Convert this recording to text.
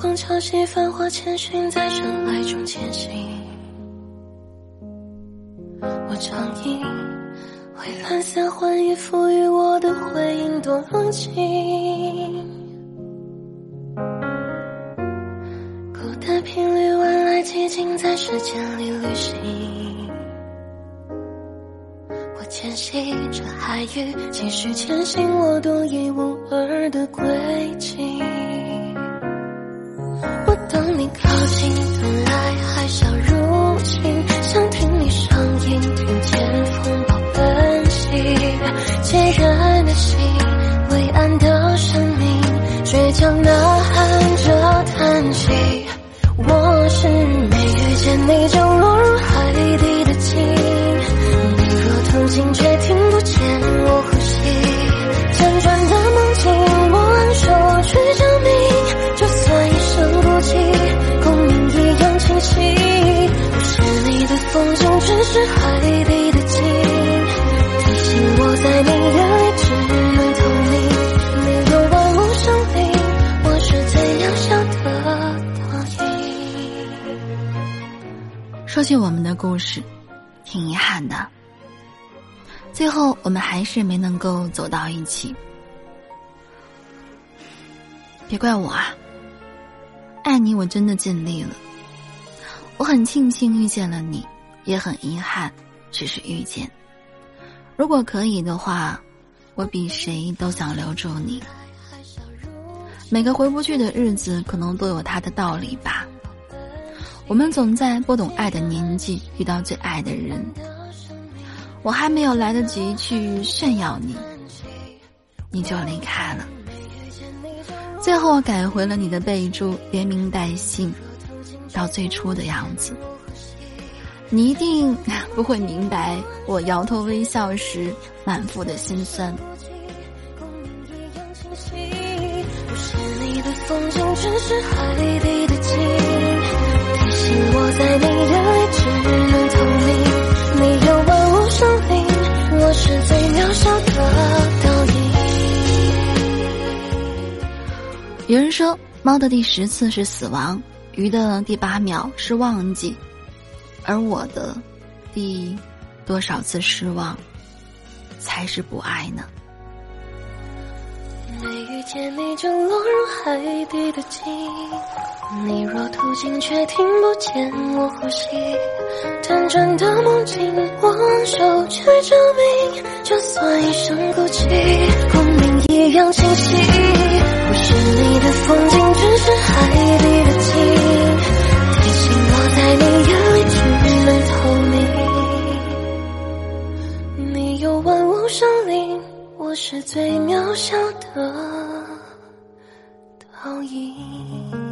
光潮汐繁华千寻，在尘埃中前行。我仗义，为蓝色换衣赋予我的回应多冷清。孤单频率晚来寂静，在时间里旅行。我牵系着海域，继续前行我独一无二的轨迹。强呐喊着叹息。我是没遇见你就落入海底的鲸，你若途经却听不见我呼吸，辗转的梦境，我昂首去证明，就算一生孤寂，共鸣一样清晰。不是你的风景，只是海底说起我们的故事，挺遗憾的。最后，我们还是没能够走到一起。别怪我啊，爱你我真的尽力了。我很庆幸遇见了你，也很遗憾，只是遇见。如果可以的话，我比谁都想留住你。每个回不去的日子，可能都有它的道理吧。我们总在不懂爱的年纪遇到最爱的人。我还没有来得及去炫耀你，你就离开了。最后改回了你的备注，连名带姓，到最初的样子。你一定 不会明白我摇头微笑时满腹的心酸。风景，只是海底的，在你眼里只能透明。你有万物生灵，我是最渺小的倒影。有人说，猫的第十次是死亡，鱼的第八秒是忘记，而我的第多少次失望，才是不爱呢？遇见你就落入海底的鲸，你若途经却听不见我呼吸，辗转的梦境，我昂首去证明，就算一生孤寂，共鸣一样清晰。不是你的风景，只是海底的鲸，提醒我在你眼里只能透明。你有万物生。是最渺小的倒影。